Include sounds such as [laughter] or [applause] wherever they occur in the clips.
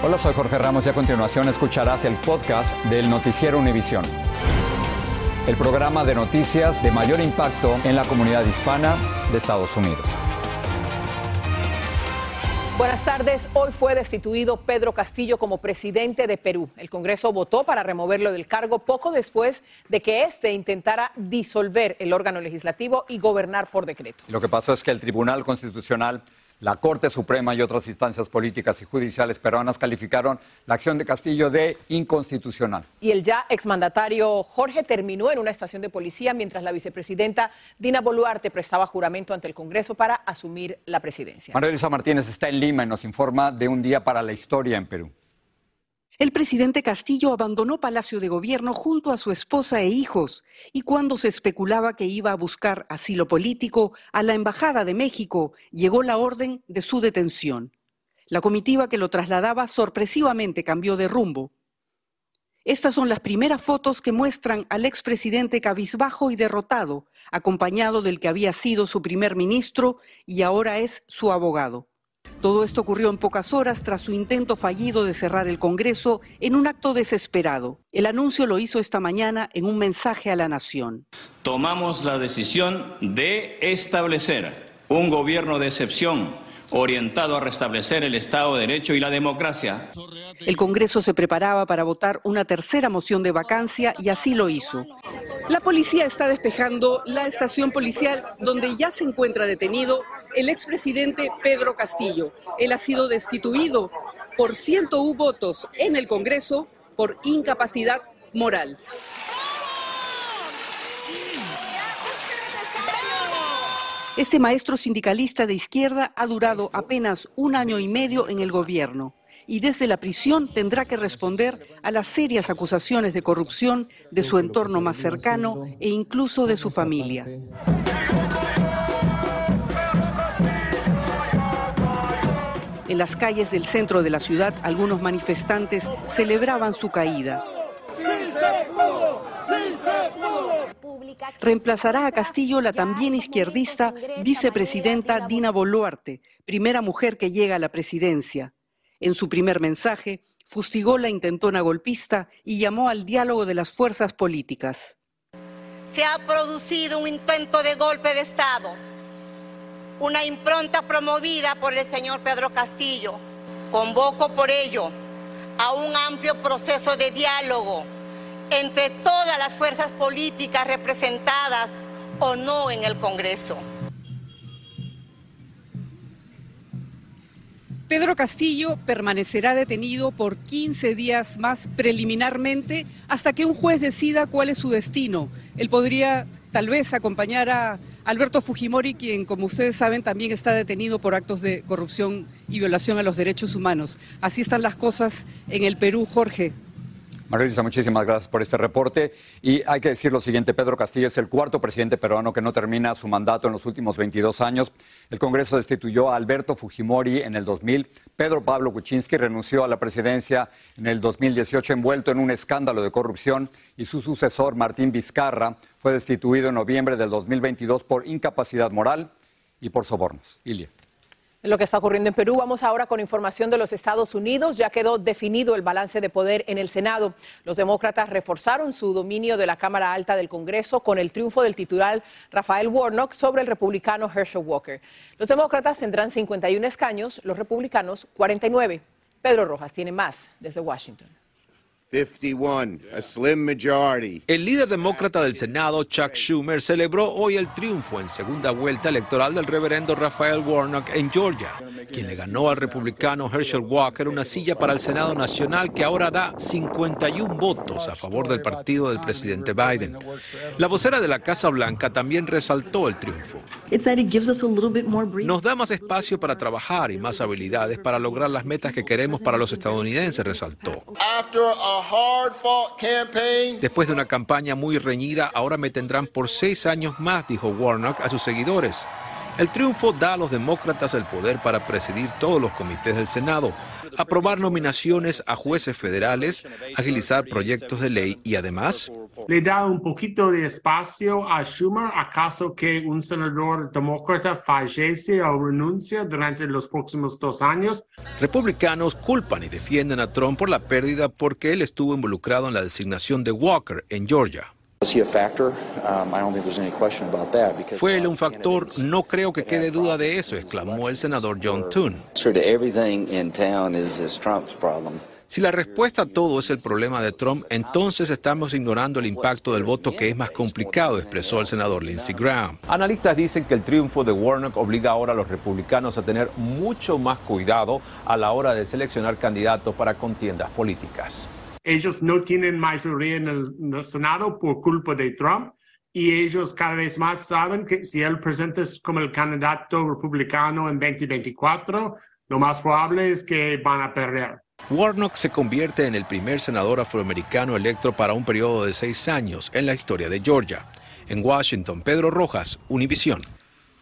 Hola, soy Jorge Ramos y a continuación escucharás el podcast del Noticiero Univisión. El programa de noticias de mayor impacto en la comunidad hispana de Estados Unidos. Buenas tardes. Hoy fue destituido Pedro Castillo como presidente de Perú. El Congreso votó para removerlo del cargo poco después de que éste intentara disolver el órgano legislativo y gobernar por decreto. Lo que pasó es que el Tribunal Constitucional la Corte Suprema y otras instancias políticas y judiciales peruanas calificaron la acción de Castillo de inconstitucional. Y el ya exmandatario Jorge terminó en una estación de policía mientras la vicepresidenta Dina Boluarte prestaba juramento ante el Congreso para asumir la presidencia. María Elisa Martínez está en Lima y nos informa de un día para la historia en Perú. El presidente Castillo abandonó Palacio de Gobierno junto a su esposa e hijos, y cuando se especulaba que iba a buscar asilo político a la Embajada de México, llegó la orden de su detención. La comitiva que lo trasladaba sorpresivamente cambió de rumbo. Estas son las primeras fotos que muestran al expresidente cabizbajo y derrotado, acompañado del que había sido su primer ministro y ahora es su abogado. Todo esto ocurrió en pocas horas tras su intento fallido de cerrar el Congreso en un acto desesperado. El anuncio lo hizo esta mañana en un mensaje a la nación. Tomamos la decisión de establecer un gobierno de excepción orientado a restablecer el Estado de Derecho y la democracia. El Congreso se preparaba para votar una tercera moción de vacancia y así lo hizo. La policía está despejando la estación policial donde ya se encuentra detenido el expresidente Pedro Castillo. Él ha sido destituido por 101 votos en el Congreso por incapacidad moral. Este maestro sindicalista de izquierda ha durado apenas un año y medio en el gobierno y desde la prisión tendrá que responder a las serias acusaciones de corrupción de su entorno más cercano e incluso de su familia. En las calles del centro de la ciudad, algunos manifestantes celebraban su caída. Reemplazará a Castillo la también izquierdista vicepresidenta Dina Boluarte, primera mujer que llega a la presidencia. En su primer mensaje, fustigó la intentona golpista y llamó al diálogo de las fuerzas políticas. Se ha producido un intento de golpe de Estado una impronta promovida por el señor Pedro Castillo. Convoco por ello a un amplio proceso de diálogo entre todas las fuerzas políticas representadas o no en el Congreso. Pedro Castillo permanecerá detenido por 15 días más preliminarmente hasta que un juez decida cuál es su destino. Él podría tal vez acompañar a Alberto Fujimori, quien como ustedes saben también está detenido por actos de corrupción y violación a los derechos humanos. Así están las cosas en el Perú, Jorge. María muchísimas gracias por este reporte. Y hay que decir lo siguiente, Pedro Castillo es el cuarto presidente peruano que no termina su mandato en los últimos 22 años. El Congreso destituyó a Alberto Fujimori en el 2000. Pedro Pablo Kuczynski renunció a la presidencia en el 2018 envuelto en un escándalo de corrupción y su sucesor, Martín Vizcarra, fue destituido en noviembre del 2022 por incapacidad moral y por sobornos. Ilia lo que está ocurriendo en Perú. Vamos ahora con información de los Estados Unidos. Ya quedó definido el balance de poder en el Senado. Los demócratas reforzaron su dominio de la Cámara Alta del Congreso con el triunfo del titular Rafael Warnock sobre el republicano Herschel Walker. Los demócratas tendrán 51 escaños, los republicanos 49. Pedro Rojas tiene más desde Washington. El líder demócrata del Senado, Chuck Schumer, celebró hoy el triunfo en segunda vuelta electoral del reverendo Rafael Warnock en Georgia, quien le ganó al republicano Herschel Walker una silla para el Senado Nacional que ahora da 51 votos a favor del partido del presidente Biden. La vocera de la Casa Blanca también resaltó el triunfo. Nos da más espacio para trabajar y más habilidades para lograr las metas que queremos para los estadounidenses, resaltó. Después de una campaña muy reñida, ahora me tendrán por seis años más, dijo Warnock a sus seguidores. El triunfo da a los demócratas el poder para presidir todos los comités del Senado, aprobar nominaciones a jueces federales, agilizar proyectos de ley y además... Le da un poquito de espacio a Schumer acaso que un senador demócrata fallece o renuncia durante los próximos dos años. Republicanos culpan y defienden a Trump por la pérdida porque él estuvo involucrado en la designación de Walker en Georgia. Fue él un factor, no creo que quede duda de eso, exclamó el senador John Toon. Si la respuesta a todo es el problema de Trump, entonces estamos ignorando el impacto del voto que es más complicado, expresó el senador Lindsey Graham. Analistas dicen que el triunfo de Warnock obliga ahora a los republicanos a tener mucho más cuidado a la hora de seleccionar candidatos para contiendas políticas ellos no tienen mayoría en el, Senado por culpa de Trump y ellos cada vez más saben que si él presenta como el candidato republicano en 2024, lo más probable es que van a perder. Warnock se convierte en el primer senador afroamericano electo para un periodo de seis años en la historia de Georgia. En Washington, Pedro Rojas, Univisión.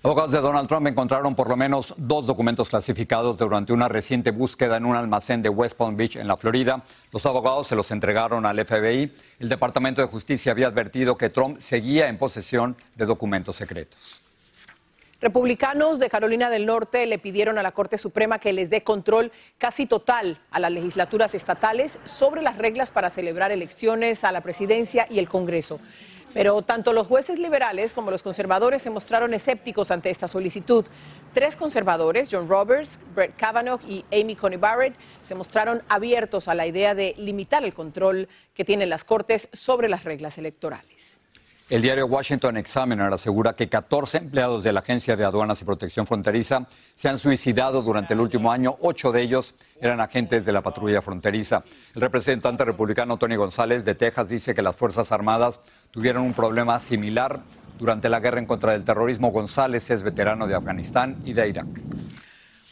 Abogados de Donald Trump encontraron por lo menos dos documentos clasificados durante una reciente búsqueda en un almacén de West Palm Beach, en la Florida. Los abogados se los entregaron al FBI. El Departamento de Justicia había advertido que Trump seguía en posesión de documentos secretos. Republicanos de Carolina del Norte le pidieron a la Corte Suprema que les dé control casi total a las legislaturas estatales sobre las reglas para celebrar elecciones a la presidencia y el Congreso. Pero tanto los jueces liberales como los conservadores se mostraron escépticos ante esta solicitud. Tres conservadores, John Roberts, Brett Kavanaugh y Amy Coney Barrett, se mostraron abiertos a la idea de limitar el control que tienen las Cortes sobre las reglas electorales. El diario Washington Examiner asegura que 14 empleados de la Agencia de Aduanas y Protección Fronteriza se han suicidado durante el último año. Ocho de ellos eran agentes de la patrulla fronteriza. El representante republicano Tony González de Texas dice que las Fuerzas Armadas tuvieron un problema similar durante la guerra en contra del terrorismo. González es veterano de Afganistán y de Irak.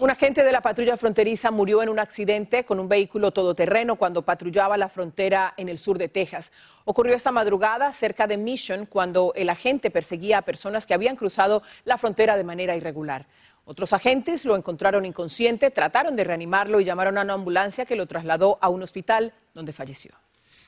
Un agente de la patrulla fronteriza murió en un accidente con un vehículo todoterreno cuando patrullaba la frontera en el sur de Texas. Ocurrió esta madrugada cerca de Mission cuando el agente perseguía a personas que habían cruzado la frontera de manera irregular. Otros agentes lo encontraron inconsciente, trataron de reanimarlo y llamaron a una ambulancia que lo trasladó a un hospital donde falleció.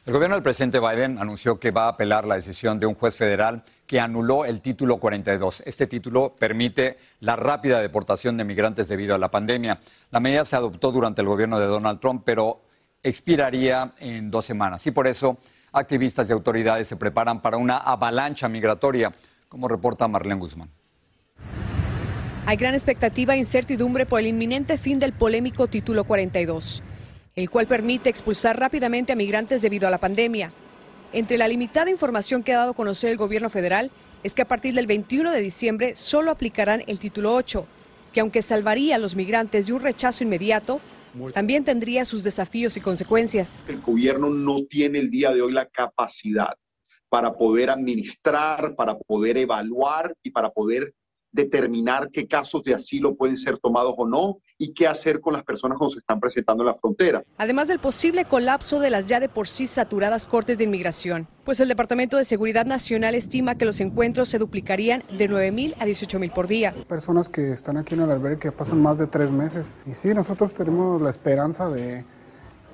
El gobierno del presidente Biden anunció que va a apelar la decisión de un juez federal que anuló el título 42. Este título permite la rápida deportación de migrantes debido a la pandemia. La medida se adoptó durante el gobierno de Donald Trump, pero expiraría en dos semanas. Y por eso activistas y autoridades se preparan para una avalancha migratoria, como reporta Marlene Guzmán. Hay gran expectativa e incertidumbre por el inminente fin del polémico título 42 el cual permite expulsar rápidamente a migrantes debido a la pandemia. Entre la limitada información que ha dado a conocer el gobierno federal es que a partir del 21 de diciembre solo aplicarán el título 8, que aunque salvaría a los migrantes de un rechazo inmediato, también tendría sus desafíos y consecuencias. El gobierno no tiene el día de hoy la capacidad para poder administrar, para poder evaluar y para poder determinar qué casos de asilo pueden ser tomados o no y qué hacer con las personas cuando se están presentando en la frontera. Además del posible colapso de las ya de por sí saturadas cortes de inmigración, pues el Departamento de Seguridad Nacional estima que los encuentros se duplicarían de 9 mil a 18 mil por día. Personas que están aquí en el albergue que pasan más de tres meses. Y sí, nosotros tenemos la esperanza de,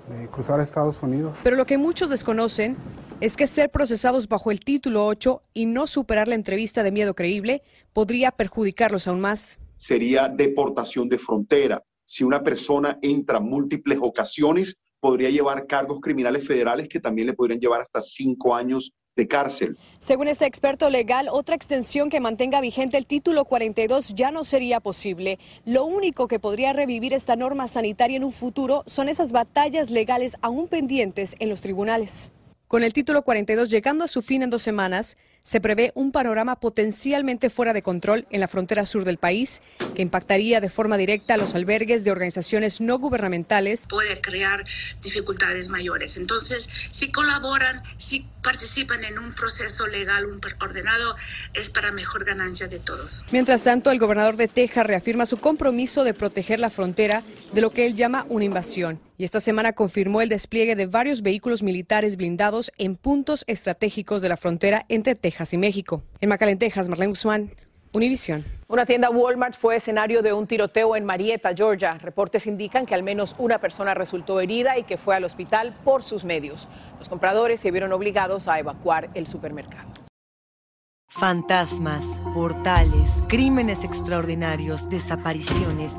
de cruzar a Estados Unidos. Pero lo que muchos desconocen es que ser procesados bajo el título 8 y no superar la entrevista de miedo creíble podría perjudicarlos aún más. Sería deportación de frontera. Si una persona entra múltiples ocasiones, podría llevar cargos criminales federales que también le podrían llevar hasta cinco años de cárcel. Según este experto legal, otra extensión que mantenga vigente el título 42 ya no sería posible. Lo único que podría revivir esta norma sanitaria en un futuro son esas batallas legales aún pendientes en los tribunales. Con el título 42 llegando a su fin en dos semanas, se prevé un panorama potencialmente fuera de control en la frontera sur del país que impactaría de forma directa a los albergues de organizaciones no gubernamentales. Puede crear dificultades mayores. Entonces, si colaboran, si participan en un proceso legal un ordenado, es para mejor ganancia de todos. Mientras tanto, el gobernador de Texas reafirma su compromiso de proteger la frontera de lo que él llama una invasión. Y esta semana confirmó el despliegue de varios vehículos militares blindados en puntos estratégicos de la frontera entre Texas y México. En McAllen, Texas, Marlene Guzmán, Univision. Una tienda Walmart fue escenario de un tiroteo en Marietta, Georgia. Reportes indican que al menos una persona resultó herida y que fue al hospital por sus medios. Los compradores se vieron obligados a evacuar el supermercado. Fantasmas, portales, crímenes extraordinarios, desapariciones,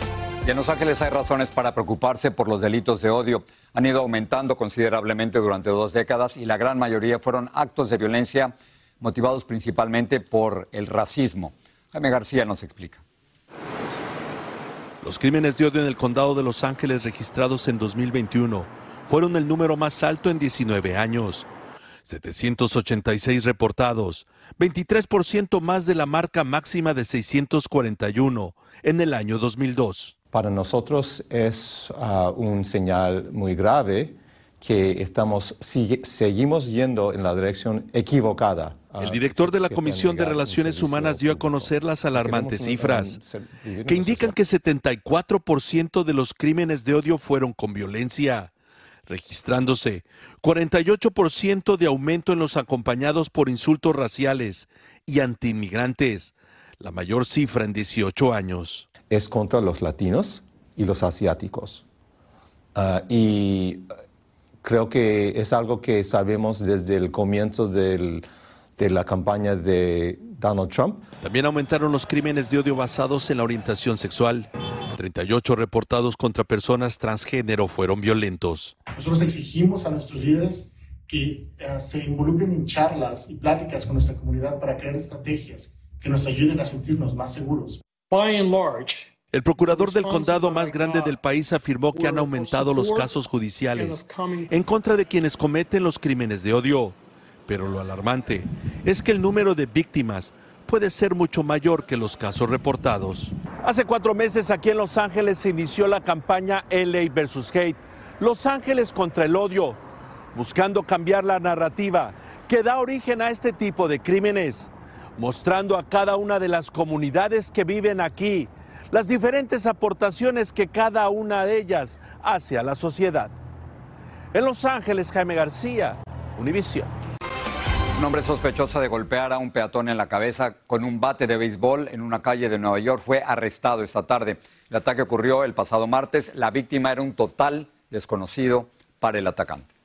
Y en Los Ángeles hay razones para preocuparse por los delitos de odio. Han ido aumentando considerablemente durante dos décadas y la gran mayoría fueron actos de violencia motivados principalmente por el racismo. Jaime García nos explica. Los crímenes de odio en el condado de Los Ángeles registrados en 2021 fueron el número más alto en 19 años. 786 reportados, 23% más de la marca máxima de 641 en el año 2002. Para nosotros es uh, un señal muy grave que estamos, sigue, seguimos yendo en la dirección equivocada. El director de la Comisión de Relaciones Humanas dio a conocer las alarmantes cifras, que indican que 74% de los crímenes de odio fueron con violencia, registrándose 48% de aumento en los acompañados por insultos raciales y antiinmigrantes, la mayor cifra en 18 años. Es contra los latinos y los asiáticos. Uh, y creo que es algo que sabemos desde el comienzo del, de la campaña de Donald Trump. También aumentaron los crímenes de odio basados en la orientación sexual. 38 reportados contra personas transgénero fueron violentos. Nosotros exigimos a nuestros líderes que uh, se involucren en charlas y pláticas con nuestra comunidad para crear estrategias que nos ayuden a sentirnos más seguros. El procurador del condado más grande del país afirmó que han aumentado los casos judiciales en contra de quienes cometen los crímenes de odio. Pero lo alarmante es que el número de víctimas puede ser mucho mayor que los casos reportados. Hace cuatro meses aquí en Los Ángeles se inició la campaña LA versus Hate, Los Ángeles contra el odio, buscando cambiar la narrativa que da origen a este tipo de crímenes, mostrando a cada una de las comunidades que viven aquí las diferentes aportaciones que cada una de ellas hace a la sociedad. En Los Ángeles, Jaime García, Univision. Un hombre sospechoso de golpear a un peatón en la cabeza con un bate de béisbol en una calle de Nueva York fue arrestado esta tarde. El ataque ocurrió el pasado martes. La víctima era un total desconocido para el atacante.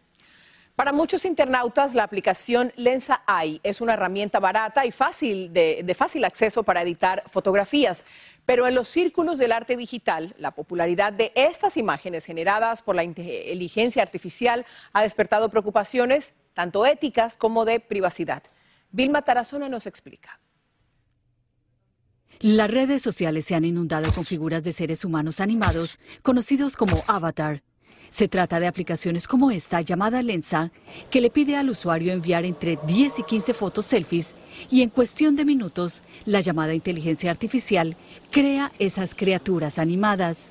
Para muchos internautas, la aplicación Lensa AI es una herramienta barata y fácil de, de, fácil acceso para editar fotografías. Pero en los círculos del arte digital, la popularidad de estas imágenes generadas por la inteligencia artificial ha despertado preocupaciones tanto éticas como de privacidad. Vilma Tarazona nos explica. Las redes sociales se han inundado con figuras de seres humanos animados, conocidos como avatar. Se trata de aplicaciones como esta llamada Lensa, que le pide al usuario enviar entre 10 y 15 fotos selfies y en cuestión de minutos la llamada inteligencia artificial crea esas criaturas animadas.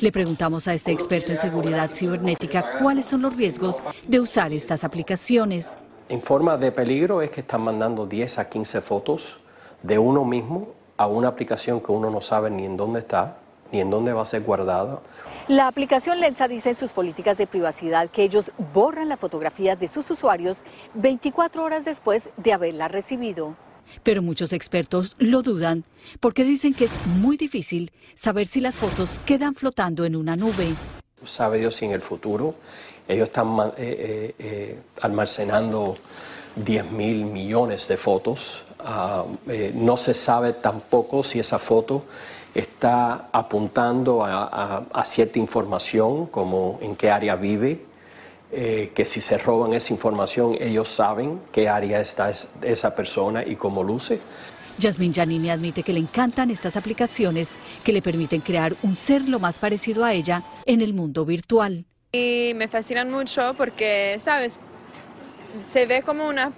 Le preguntamos a este experto en seguridad cibernética cuáles son los riesgos de usar estas aplicaciones. En forma de peligro es que están mandando 10 a 15 fotos de uno mismo a una aplicación que uno no sabe ni en dónde está, ni en dónde va a ser guardada. La aplicación Lensa dice en sus políticas de privacidad que ellos borran las fotografías de sus usuarios 24 horas después de haberla recibido. Pero muchos expertos lo dudan porque dicen que es muy difícil saber si las fotos quedan flotando en una nube. Sabe Dios si en el futuro ellos están eh, eh, eh, almacenando 10 mil millones de fotos. Uh, no se sabe tampoco si esa foto está apuntando a, a, cierta información, como en qué área vive, eh, que si se roban esa información ellos saben qué área está esa persona y cómo luce. Jasmine Janini admite que le encantan estas aplicaciones que le permiten crear un ser lo más parecido a ella en el mundo virtual. Y me fascinan mucho porque, sabes, se ve como una,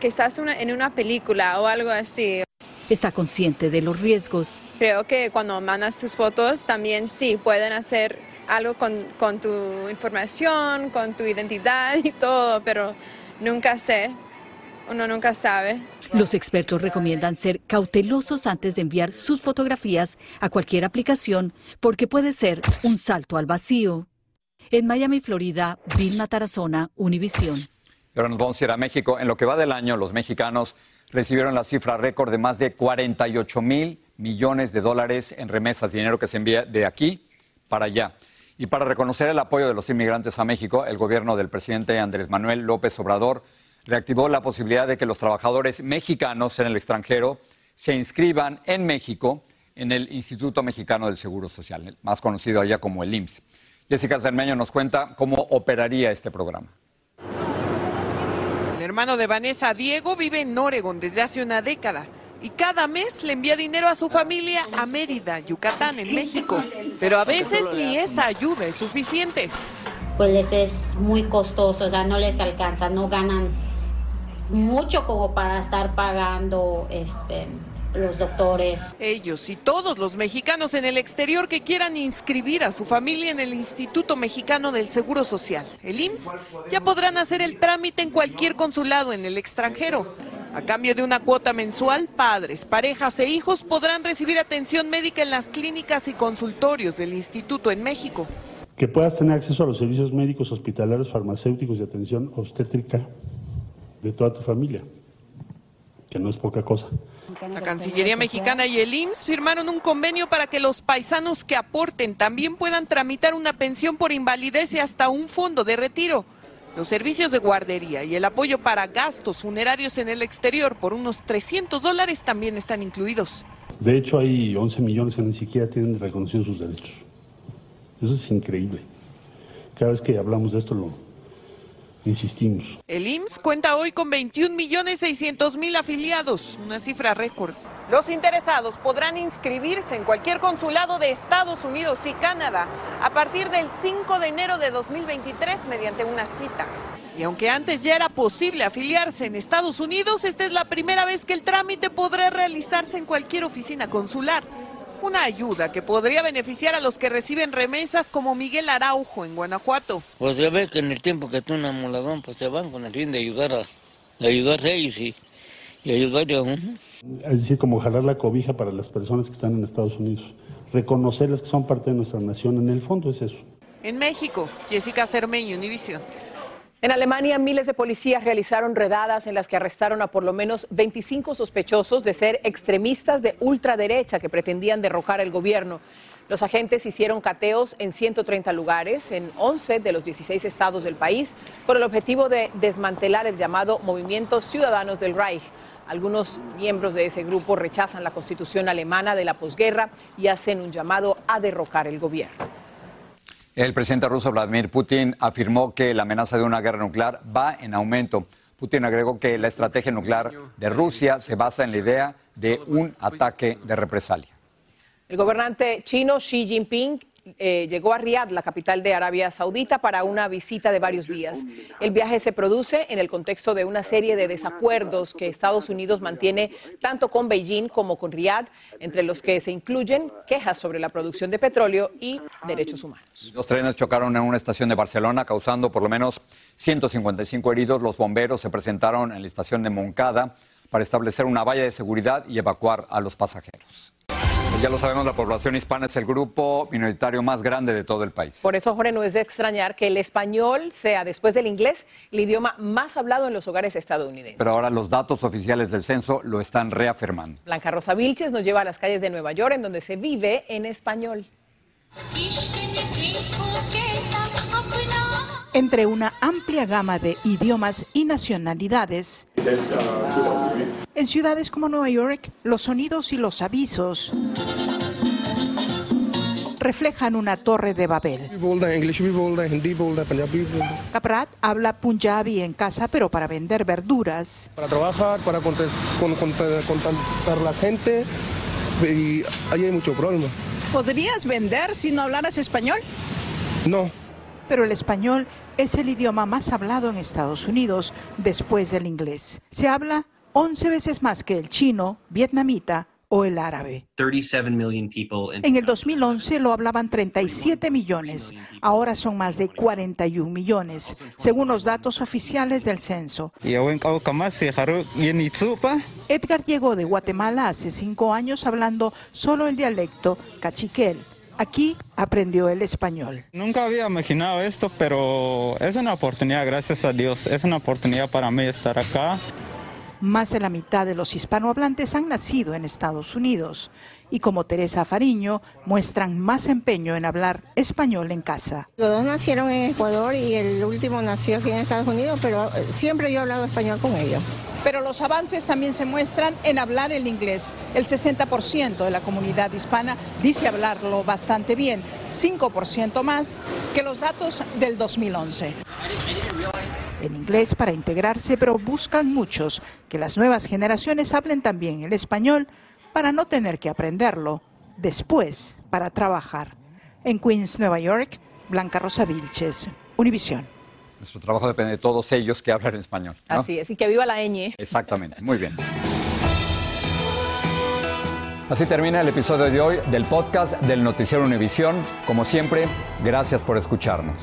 que estás en una película o algo así. Está consciente de los riesgos. Creo que cuando mandas tus fotos también sí pueden hacer algo con, con tu información, con tu identidad y todo, pero nunca sé, uno nunca sabe. Los expertos recomiendan ser cautelosos antes de enviar sus fotografías a cualquier aplicación porque puede ser un salto al vacío. En Miami, Florida, Vilma Tarazona, Univisión. Ahora nos vamos a ir a México. En lo que va del año, los mexicanos recibieron la cifra récord de más de 48 mil millones de dólares en remesas, dinero que se envía de aquí para allá. Y para reconocer el apoyo de los inmigrantes a México, el gobierno del presidente Andrés Manuel López Obrador reactivó la posibilidad de que los trabajadores mexicanos en el extranjero se inscriban en México en el Instituto Mexicano del Seguro Social, más conocido allá como el IMSS. Jessica Cermeño nos cuenta cómo operaría este programa. Hermano de Vanessa, Diego, vive en Oregon desde hace una década y cada mes le envía dinero a su familia a Mérida, Yucatán, en México. Pero a veces ni esa ayuda es suficiente. Pues les es muy costoso, o sea, no les alcanza, no ganan mucho como para estar pagando este los doctores. Ellos y todos los mexicanos en el exterior que quieran inscribir a su familia en el Instituto Mexicano del Seguro Social, el IMSS, ya podrán hacer el trámite en cualquier consulado en el extranjero. A cambio de una cuota mensual, padres, parejas e hijos podrán recibir atención médica en las clínicas y consultorios del instituto en México. Que puedas tener acceso a los servicios médicos, hospitalarios, farmacéuticos y atención obstétrica de toda tu familia, que no es poca cosa. La Cancillería Mexicana y el IMSS firmaron un convenio para que los paisanos que aporten también puedan tramitar una pensión por invalidez y hasta un fondo de retiro. Los servicios de guardería y el apoyo para gastos funerarios en el exterior por unos 300 dólares también están incluidos. De hecho, hay 11 millones que ni siquiera tienen reconocido sus derechos. Eso es increíble. Cada vez que hablamos de esto lo insistimos. El IMSS cuenta hoy con 21 millones 600 mil afiliados, una cifra récord. Los interesados podrán inscribirse en cualquier consulado de Estados Unidos y Canadá a partir del 5 de enero de 2023 mediante una cita. Y aunque antes ya era posible afiliarse en Estados Unidos, esta es la primera vez que el trámite podrá realizarse en cualquier oficina consular. Una ayuda que podría beneficiar a los que reciben remesas como Miguel Araujo en Guanajuato. Pues ya ves que en el tiempo que tú un amoladón, pues se van con el fin de ayudar a, de ayudar a ellos y, y ayudar a uno. Es decir, como jalar la cobija para las personas que están en Estados Unidos. Reconocerlas que son parte de nuestra nación. En el fondo es eso. En México, Jessica Cermeño, Univisión. En Alemania, miles de policías realizaron redadas en las que arrestaron a por lo menos 25 sospechosos de ser extremistas de ultraderecha que pretendían derrocar el gobierno. Los agentes hicieron cateos en 130 lugares en 11 de los 16 estados del país con el objetivo de desmantelar el llamado Movimiento Ciudadanos del Reich. Algunos miembros de ese grupo rechazan la constitución alemana de la posguerra y hacen un llamado a derrocar el gobierno. El presidente ruso Vladimir Putin afirmó que la amenaza de una guerra nuclear va en aumento. Putin agregó que la estrategia nuclear de Rusia se basa en la idea de un ataque de represalia. El gobernante chino Xi Jinping eh, llegó a Riad, la capital de Arabia Saudita, para una visita de varios días. El viaje se produce en el contexto de una serie de desacuerdos que Estados Unidos mantiene tanto con Beijing como con Riad, entre los que se incluyen quejas sobre la producción de petróleo y derechos humanos. Los trenes chocaron en una estación de Barcelona, causando por lo menos 155 heridos. Los bomberos se presentaron en la estación de Moncada para establecer una valla de seguridad y evacuar a los pasajeros. Ya lo sabemos, la población hispana es el grupo minoritario más grande de todo el país. Por eso, Jorge, no es de extrañar que el español sea, después del inglés, el idioma más hablado en los hogares estadounidenses. Pero ahora los datos oficiales del censo lo están reafirmando. Blanca Rosa Vilches nos lleva a las calles de Nueva York, en donde se vive en español. Entre una amplia gama de idiomas y nacionalidades, en ciudades como Nueva York, los sonidos y los avisos reflejan una torre de Babel. Caprat habla punjabi en casa, pero para vender verduras. Para trabajar, para contactar la gente, y ahí hay mucho problema. ¿Podrías vender si no hablaras español? No. Pero el español es el idioma más hablado en Estados Unidos después del inglés. Se habla 11 veces más que el chino, vietnamita o el árabe. En el 2011 lo hablaban 37 millones, ahora son más de 41 millones, según los datos oficiales del censo. Edgar llegó de Guatemala hace cinco años hablando solo el dialecto cachiquel. Aquí aprendió el español. Nunca había imaginado esto, pero es una oportunidad, gracias a Dios, es una oportunidad para mí estar acá. Más de la mitad de los hispanohablantes han nacido en Estados Unidos y como Teresa Fariño muestran más empeño en hablar español en casa. Los dos nacieron en Ecuador y el último nació aquí en Estados Unidos, pero eh, siempre yo he hablado español con ellos. Pero los avances también se muestran en hablar el inglés. El 60% de la comunidad hispana dice hablarlo bastante bien, 5% más que los datos del 2011 en inglés para integrarse, pero buscan muchos que las nuevas generaciones hablen también el español para no tener que aprenderlo después para trabajar. En Queens, Nueva York, Blanca Rosa Vilches, Univisión. Nuestro trabajo depende de todos ellos que hablan español. Así es, y que viva la ñ. Exactamente, muy bien. [laughs] Así termina el episodio de hoy del podcast del Noticiero Univisión. Como siempre, gracias por escucharnos.